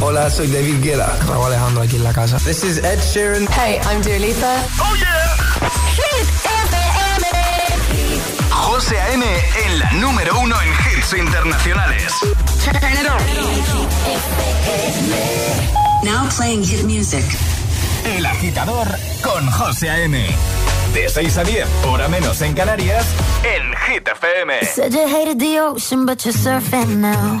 Hola, soy David Guetta. Raúl Alejandro aquí en la casa. This is Ed Sheeran. Hey, I'm Dua Lipa. Oh yeah. Hit FM. José A.M. en la número uno en hits internacionales. Turn it on. Now playing hit music. El agitador con José A.M. De 6 a 10, hora menos en Canarias, en Hit FM. Said you hated the ocean, but you're surfing now.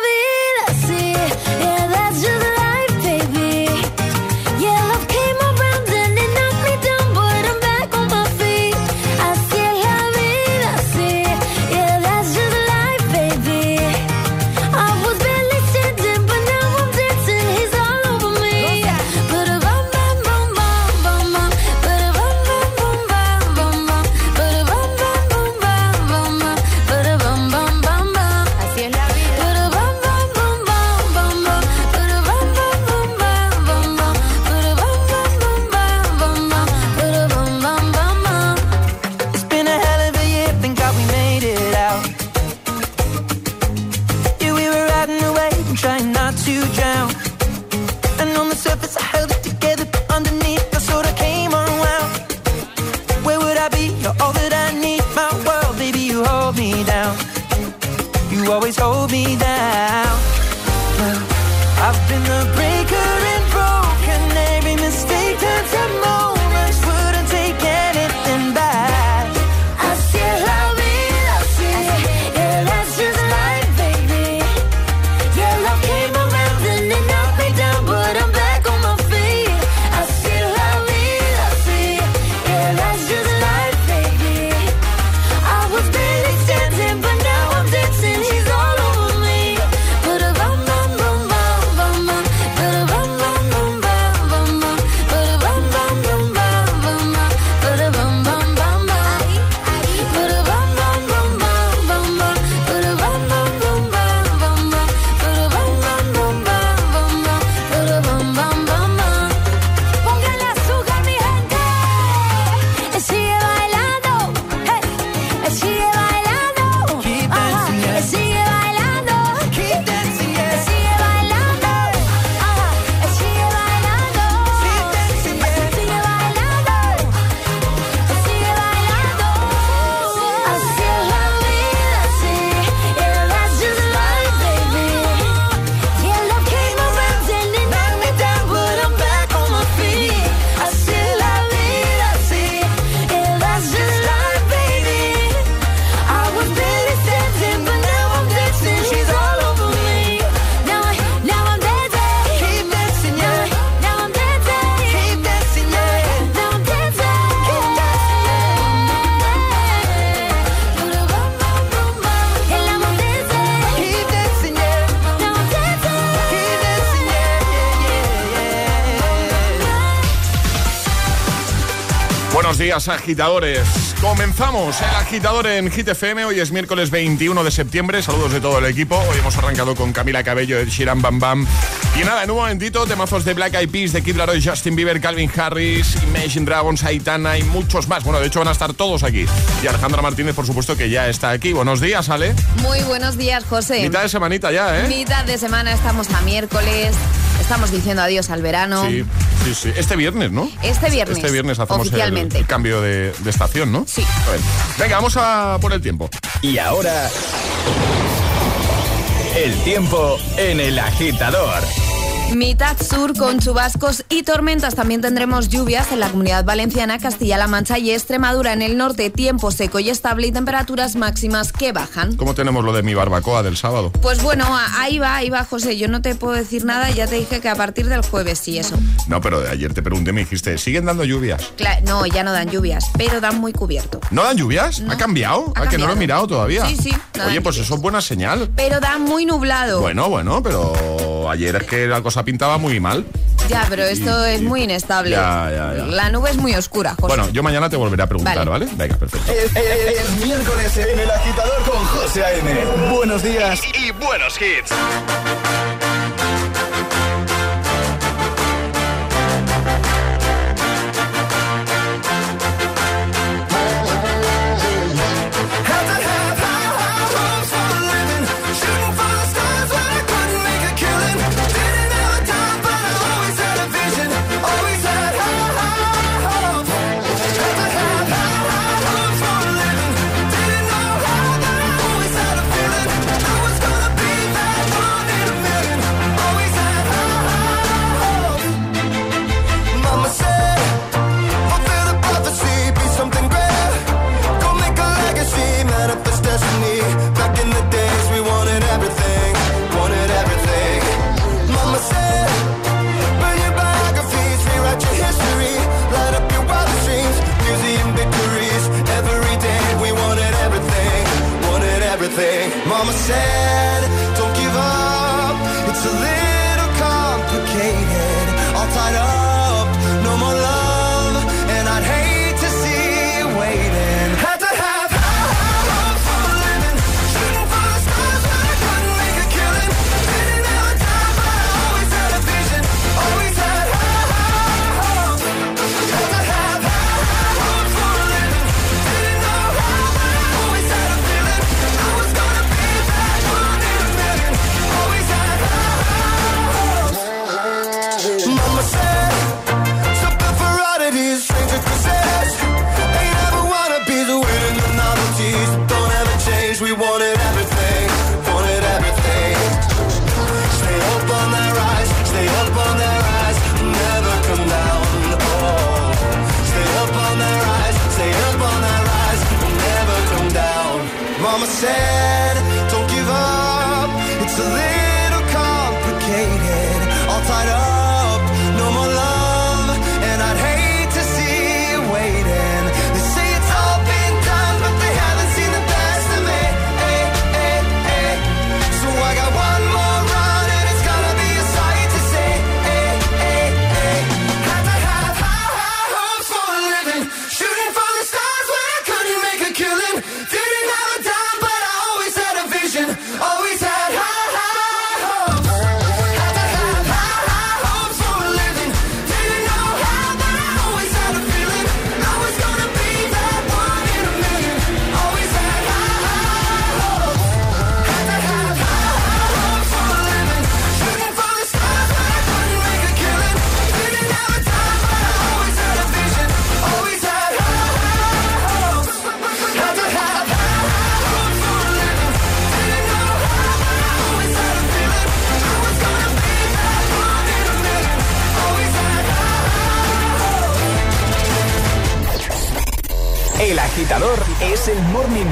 You always hold me down. I've been the breaker Buenos días, agitadores. Comenzamos el agitador en Hit FM. Hoy es miércoles 21 de septiembre. Saludos de todo el equipo. Hoy hemos arrancado con Camila Cabello, Ed Sheeran, Bam Bam. Y nada, en un momentito, temazos de Black Eyed Peas, de Kid Laroi, Justin Bieber, Calvin Harris, Imagine Dragons, Aitana y muchos más. Bueno, de hecho van a estar todos aquí. Y Alejandra Martínez, por supuesto, que ya está aquí. Buenos días, Ale. Muy buenos días, José. Mitad de semanita ya, ¿eh? Mitad de semana, estamos a miércoles. Estamos diciendo adiós al verano. Sí, sí, sí. Este viernes, ¿no? Este viernes. Este viernes hacemos el- Oficialmente. el, cambio de, de estación, ¿no? Sí. Bueno, venga, vamos a por el tiempo. Y ahora. El tiempo en el agitador. Mitad sur con chubascos y tormentas. También tendremos lluvias en la comunidad valenciana, Castilla-La Mancha y Extremadura. En el norte, tiempo seco y estable y temperaturas máximas que bajan. ¿Cómo tenemos lo de mi barbacoa del sábado? Pues bueno, ahí va, ahí va, José. Yo no te puedo decir nada, ya te dije que a partir del jueves sí, eso. No, pero ayer te pregunté, me dijiste, ¿siguen dando lluvias? Cla- no, ya no dan lluvias, pero dan muy cubierto. ¿No dan lluvias? No. ¿Ha cambiado? ¿A que no lo he mirado todavía? Sí, sí, no Oye, pues lluvias. eso es buena señal. Pero dan muy nublado. Bueno, bueno, pero ayer es que la cosa pintaba muy mal. Ya, pero esto es muy inestable. La nube es muy oscura, José. Bueno, yo mañana te volveré a preguntar, ¿vale? Venga, perfecto. Eh, eh, eh, es, miércoles en El Agitador con José A.M. Buenos días y buenos hits.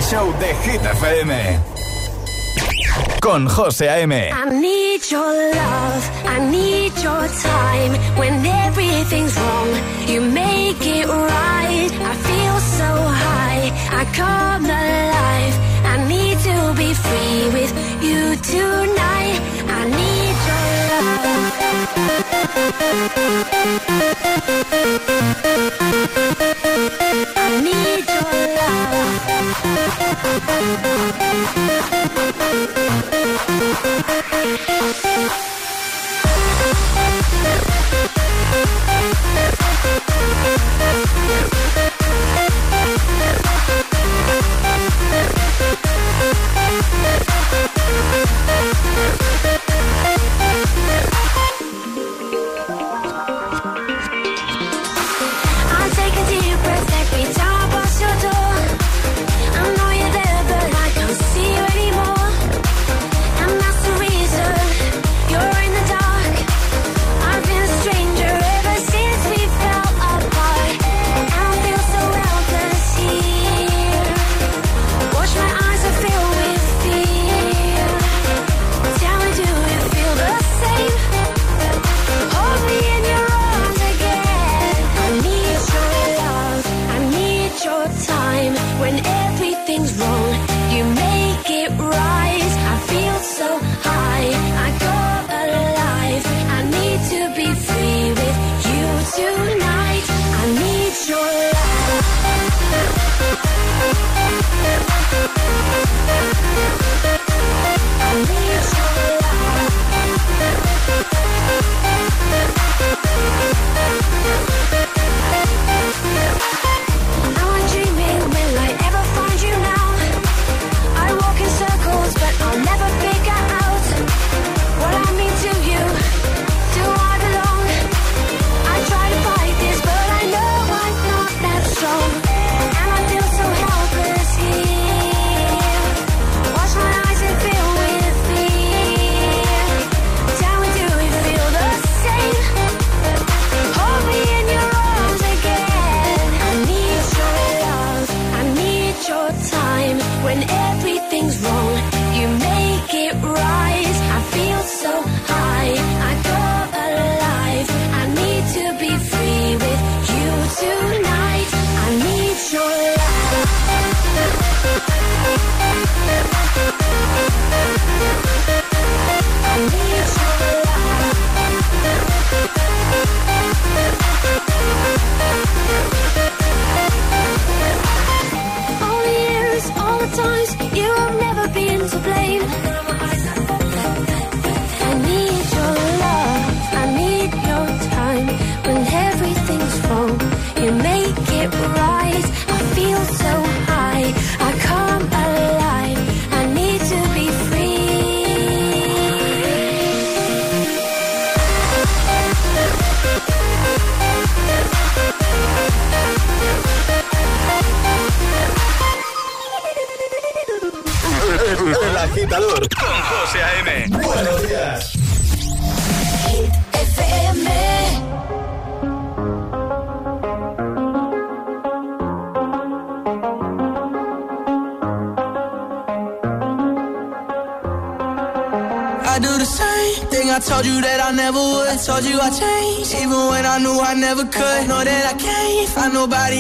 show de Hit FM. Con José A.M. I need your love, I need your time. When everything's wrong, you make it right. I feel so high, I come alive. I need to be free with you tonight. I need your love. えっ?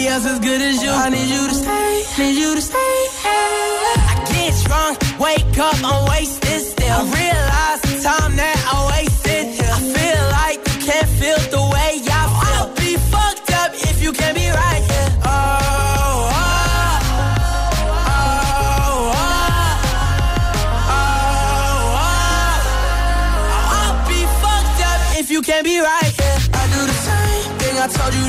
Else as good as you. I need you to stay, need you to stay. I get drunk, wake up, I'm wasted still. I realize the time that I wasted. I feel like you can't feel the way I feel. I'll be fucked up if you can't be right here. Oh, oh, oh, oh, oh, oh, oh. I'll be fucked up if you can't be right here. I do the same thing I told you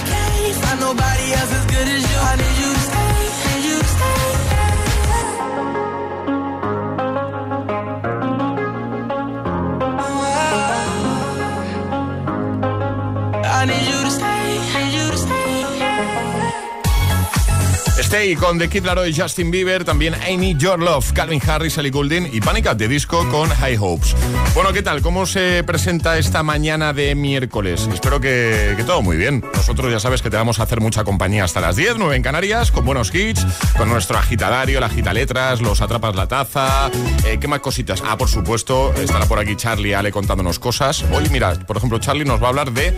Stay con The Kid Laroi, Justin Bieber, también Need Your Love, Calvin Harris, Ellie Goulding y Panic! The Disco con High Hopes. Bueno, ¿qué tal? ¿Cómo se presenta esta mañana de miércoles? Espero que, todo muy bien. Nosotros ya sabes que te vamos a hacer mucha compañía hasta las 10, 9 en Canarias, con buenos hits, con nuestro agitadario, la agita letras, los atrapas la taza, eh, ¿qué más cositas? Ah, por supuesto, estará por aquí Charlie Ale contándonos cosas. Hoy, mira, por ejemplo, Charlie nos va a hablar de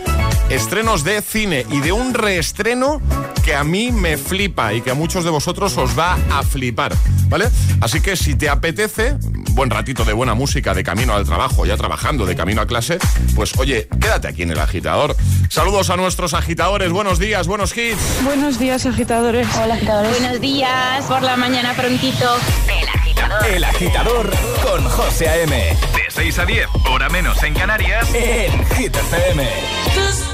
estrenos de cine y de un reestreno que a mí me flipa y que a muchos de vosotros os va a flipar, ¿vale? Así que si te apetece, buen ratito de buena música de camino al trabajo, ya trabajando de camino a clase, pues oye, quédate aquí en el agitador. Saludos a nuestros agitadores, buenos días, buenos hits. Buenos días, agitadores. Hola, agitadores. Buenos días, por la mañana prontito. El agitador. El agitador con José A.M. De 6 a 10, hora menos en Canarias, en Hit FM.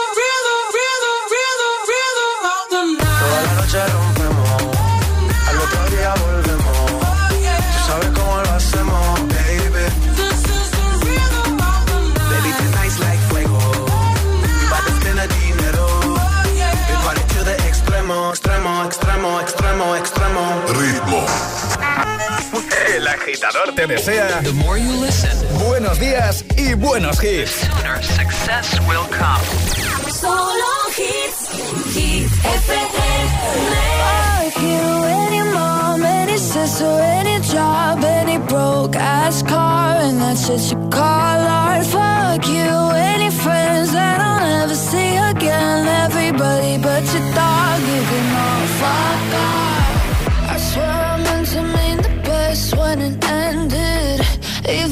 agitador te desea The more you listen, buenos días y buenos hits. sooner success will come. Solo hits, hit FM. Fuck you, any mom, any sister, any job, any broke ass car, and that's what you call art. Fuck you, any friends that I'll never see again. Everybody but your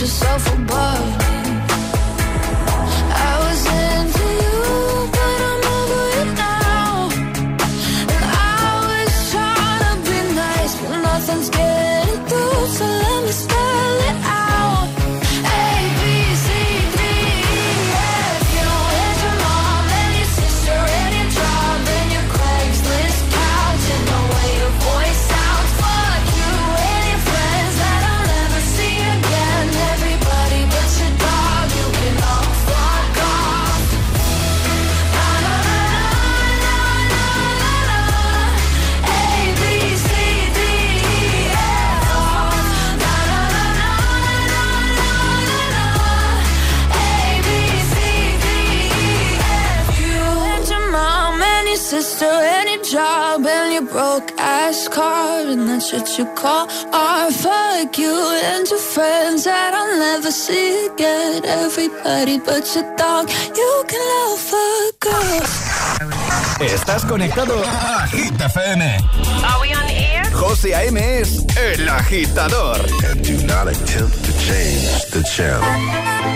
yourself above what you call art. Fuck you and your friends that I'll never see again. Everybody but your dog, you can love fuck off. Estás conectado a Hit FM. Are we on air? José A.M. es el agitador. And do not attempt to change the channel.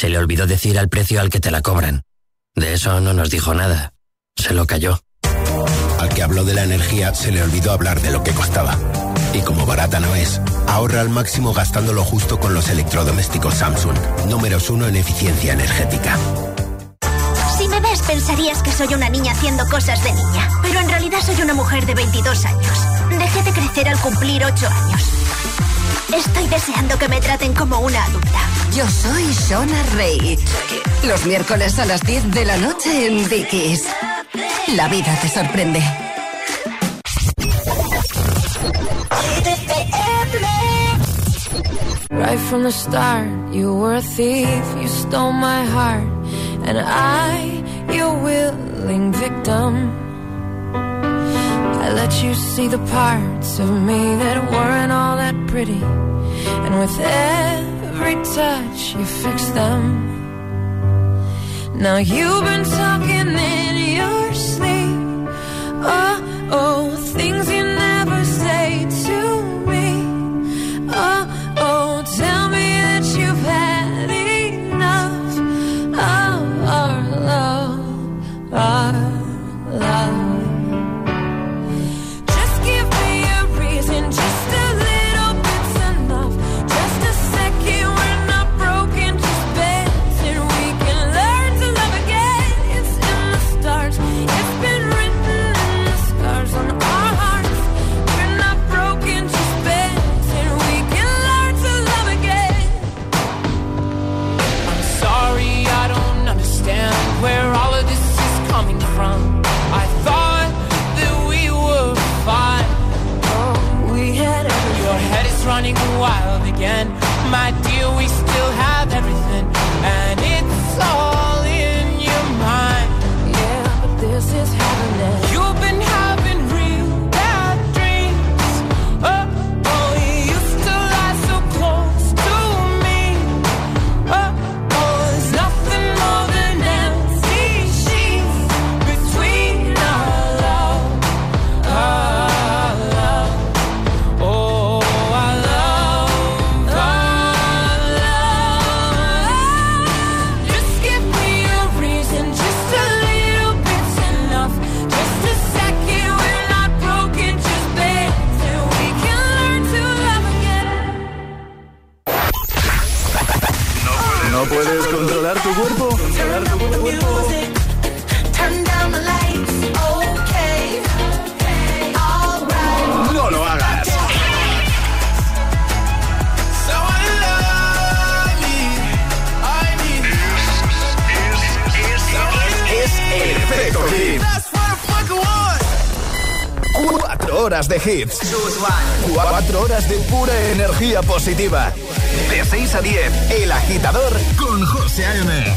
se le olvidó decir al precio al que te la cobran. De eso no nos dijo nada. Se lo cayó. Al que habló de la energía se le olvidó hablar de lo que costaba. Y como barata no es, ahorra al máximo gastando lo justo con los electrodomésticos Samsung, números uno en eficiencia energética. Si me ves pensarías que soy una niña haciendo cosas de niña, pero en realidad soy una mujer de 22 años. Dejé de crecer al cumplir 8 años. Estoy deseando que me traten como una adulta. Yo soy Shona Rey. Los miércoles a las 10 de la noche en Dickies. La vida te sorprende. Right from the start, you were a thief, you stole my heart, and I, your willing victim. I let you see the parts of me that weren't all that pretty, and with every touch, you fix them. Now you've been talking in your sleep. Oh, oh, things you never de hits. Cuatro horas de pura energía positiva. De 6 a 10, El Agitador con José A.M.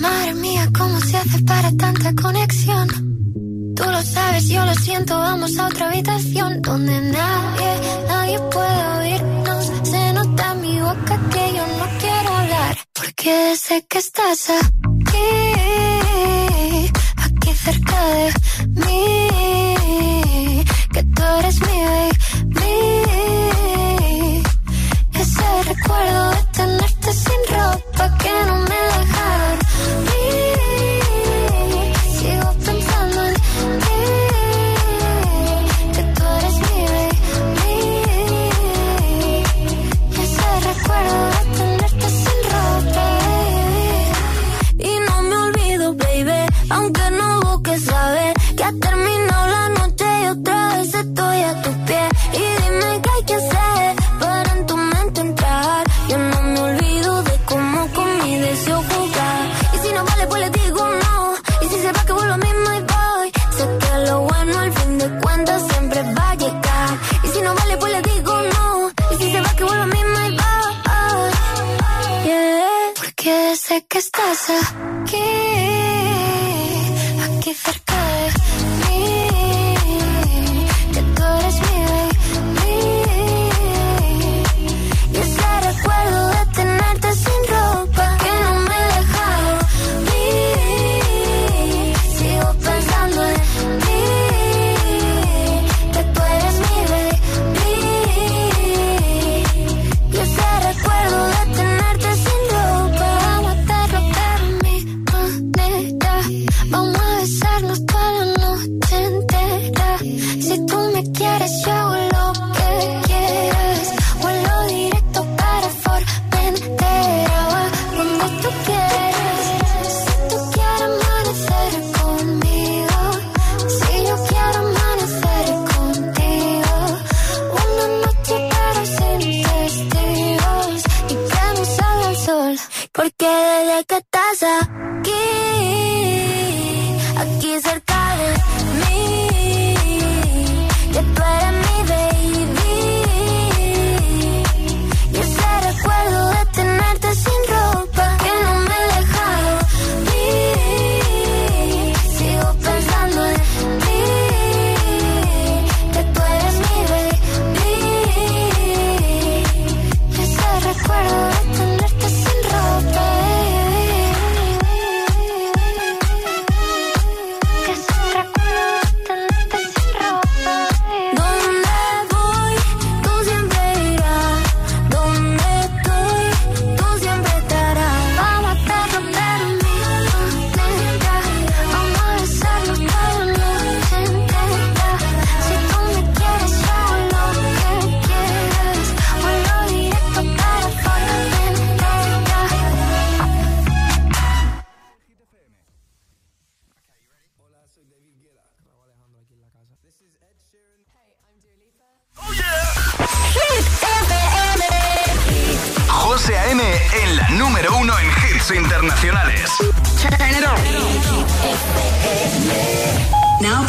Madre mía, ¿cómo se hace para tanta conexión? Tú lo sabes, yo lo siento, vamos a otra habitación donde nadie, nadie puede sé que estás aquí, aquí cerca de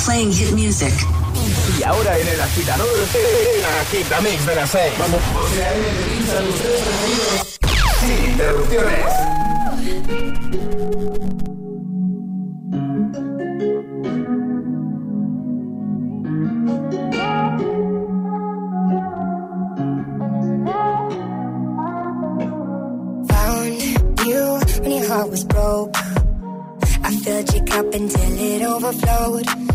playing hit music. Y ahora en el agitador, mix de las Vamos. Sin interrupciones. heart was broke. I filled your cup until it overflowed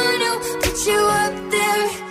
you up there,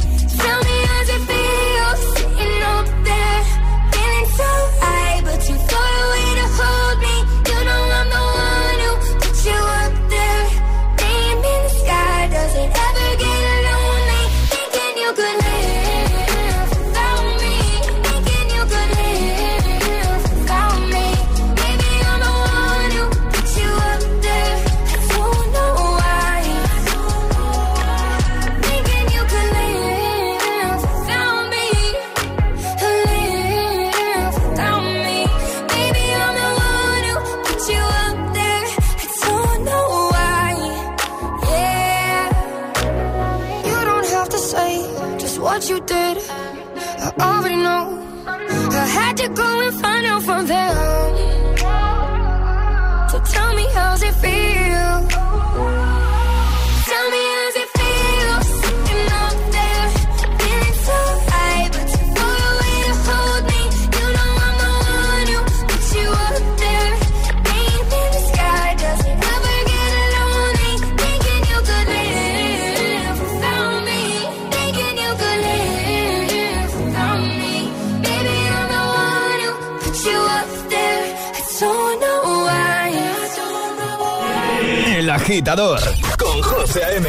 El agitador con José A.M.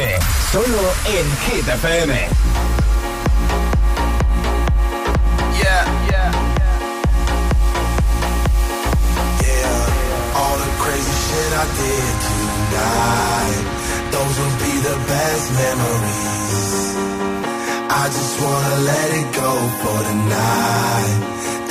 Solo en Hit FM. Yeah, yeah, yeah. All the crazy shit I did tonight, those will be the best memories. I just wanna let it go for the night.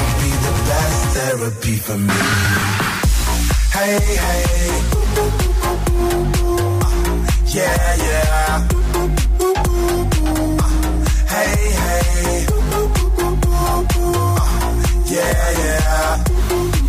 Would be the best therapy for me. Hey, hey. Yeah, yeah. Hey, hey. Yeah, yeah.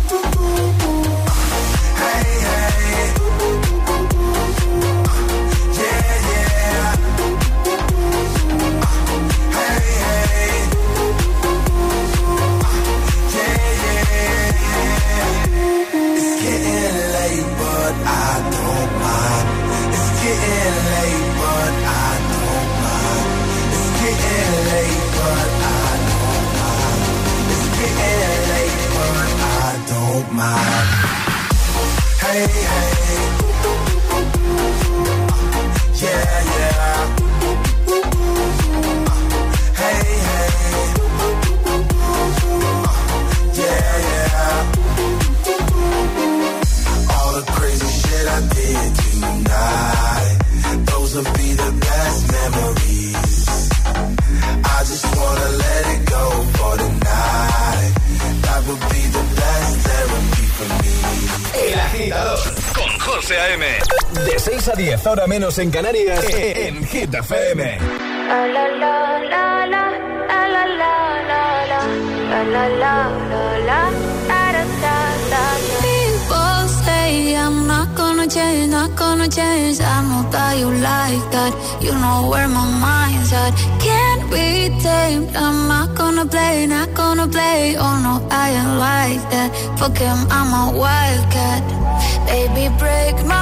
menos en Canarias, en Hit FM. People say I'm not gonna change, not gonna change. I know that you like that. You know where my mind's at. Can't be tamed. I'm not gonna play, not gonna play. Oh no, I ain't like that. Fuck him, I'm a wildcat. Baby, break my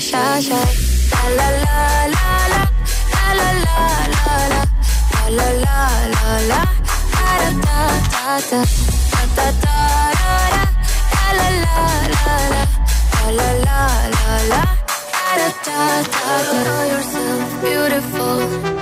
Shy, shy. La la la la la. La la la la la. La la la. Da da da da. Da da da. La la la la la. La la la la. Da da da da. Know yourself beautiful.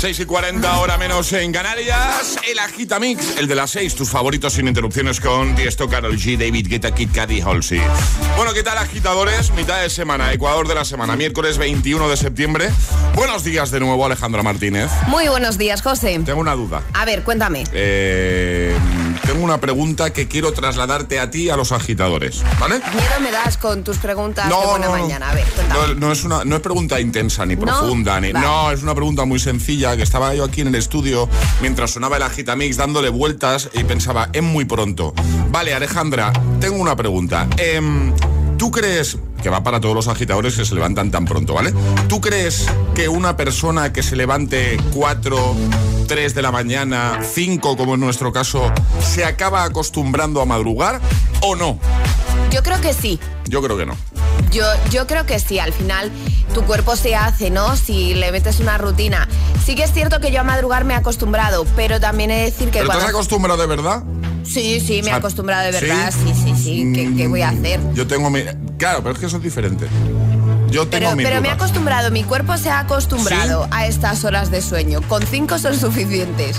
6 y 40, hora menos en Canarias. El Agita Mix, el de las 6, tus favoritos sin interrupciones con Tiesto, Karol G, David Guetta, Kid y Halsey. Bueno, ¿qué tal, agitadores? Mitad de semana, Ecuador de la semana, miércoles 21 de septiembre. Buenos días de nuevo, Alejandra Martínez. Muy buenos días, José. Tengo una duda. A ver, cuéntame. Eh, tengo una pregunta que quiero trasladarte a ti, a los agitadores, ¿vale? Miedo me das con tus preguntas No, de buena no, mañana. A ver. No, no es una no es pregunta intensa ni profunda ni Vale. no es una pregunta muy sencilla que estaba yo aquí en el estudio mientras sonaba el agitamix dándole vueltas y pensaba es muy pronto vale Alejandra tengo una pregunta Em, tú crees que va para todos los agitadores que se levantan tan pronto vale tú crees que una persona que se levante 4 3 de la mañana 5 como en nuestro caso se acaba acostumbrando a madrugar o no Yo creo que sí. yo creo que no Yo, yo creo que sí, al final tu cuerpo se hace, ¿no? Si le metes una rutina. Sí que es cierto que yo a madrugar me he acostumbrado, pero también he de decir que ¿Pero te has acostumbrado de verdad? Sí, sí, me he O sea, acostumbrado de verdad, sí, sí, sí. ¿Qué, qué voy a hacer? Yo tengo mi... Claro, pero es que eso es diferente. Yo tengo Pero, mi pero me he acostumbrado, mi cuerpo se ha acostumbrado a estas horas de sueño. Con cinco son suficientes.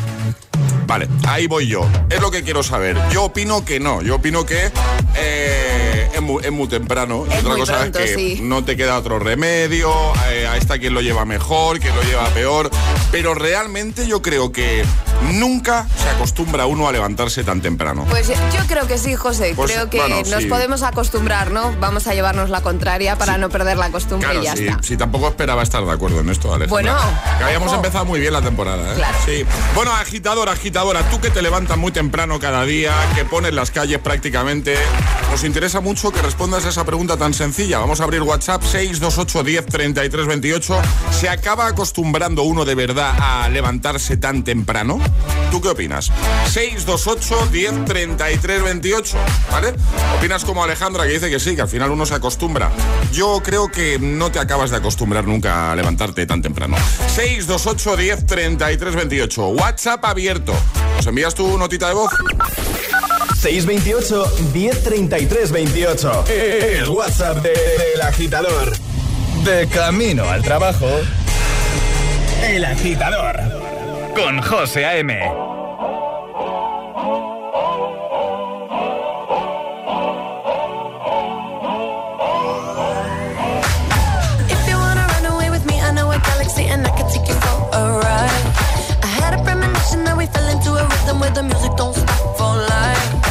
Vale, ahí voy yo. Es lo que quiero saber. Yo opino que no. Yo opino que eh, es, muy, es muy temprano. Y Es otra muy cosa pronto, es que sí. no te queda otro remedio. eh, a esta quien lo lleva mejor, quien lo lleva peor. Pero realmente yo creo que nunca se acostumbra uno a levantarse tan temprano. Pues yo creo que sí, José. Pues, creo que bueno, nos sí. podemos acostumbrar, ¿no? Vamos a llevarnos la contraria para no perder la costumbre Claro, y ya está. si tampoco esperaba estar de acuerdo en esto, Alejandra. Bueno, que habíamos ojo. empezado muy bien la temporada, ¿eh? Claro. Sí. Bueno, agitadora, agitadora, tú que te levantas muy temprano cada día, que pones las calles prácticamente, nos interesa mucho que respondas a esa pregunta tan sencilla. Vamos a abrir WhatsApp 628 10 33 28. ¿Se acaba acostumbrando uno de verdad a levantarse tan temprano? ¿Tú qué opinas? 628 10 33 28, ¿vale? ¿Opinas como Alejandra que dice que sí, que al final uno se acostumbra? Yo creo que no te acabas de acostumbrar nunca a levantarte tan temprano. 628 10 33 28. WhatsApp abierto. ¿Nos envías tu notita de voz? 628 1033 28. El WhatsApp de- del agitador. De camino al trabajo. El agitador con José A.M. I had a premonition that we fell into a rhythm where the music don't stop for life.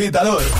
agitador.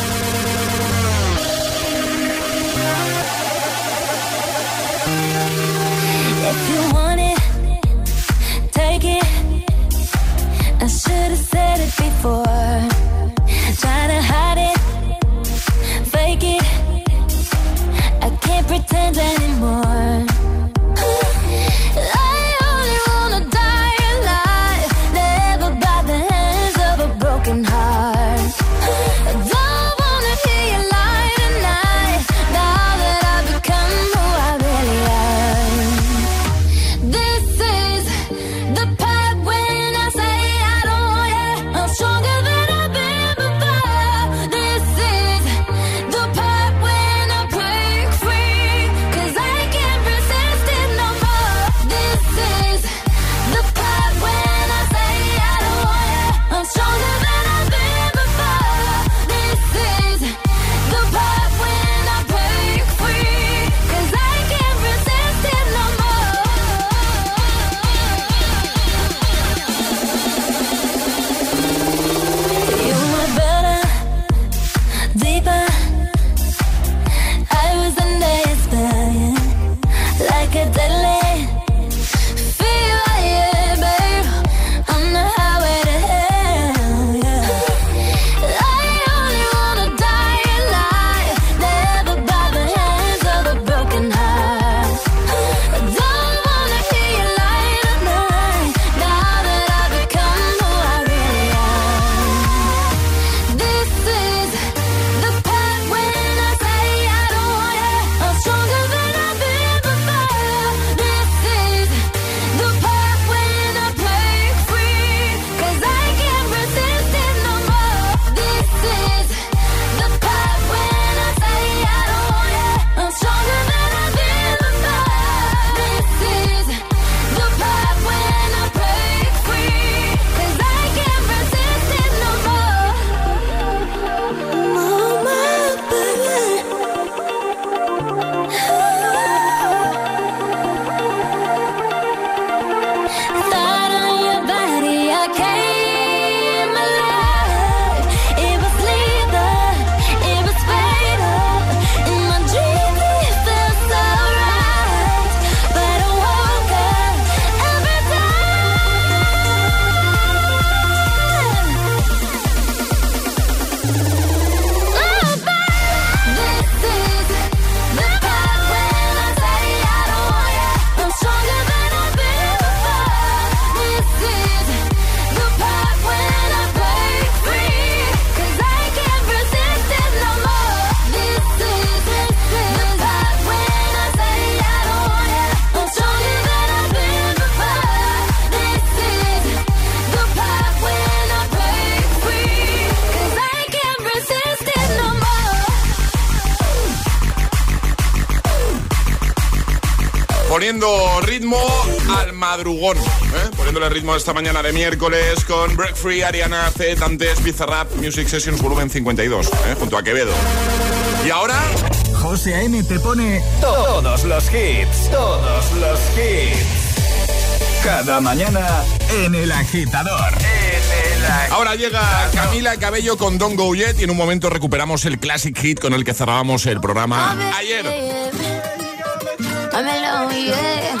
Poniéndole ritmo esta mañana de miércoles con Break Free, Ariana C, Dantes, Bizarrap, Music Sessions volumen 52, ¿eh? junto a Quevedo. Y ahora... José A.M. te pone todos los hits, todos los hits. Cada mañana en el agitador. Ahora llega Camila Cabello con Don't Go Yet y en un momento recuperamos el classic hit con el que cerrábamos el programa ayer. I'm alone, yeah.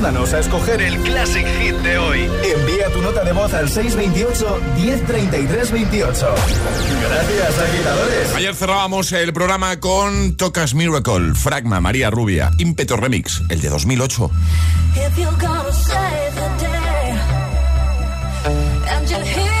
Ayúdanos a escoger el Classic Hit de hoy. Envía tu nota de voz al 628 1033 28. Gracias, agitadores. Ayer cerrábamos el programa con Tocas Miracle, Fragma, María Rubia, Impeto Remix, el de 2008. If you're gonna save the day, and you're here.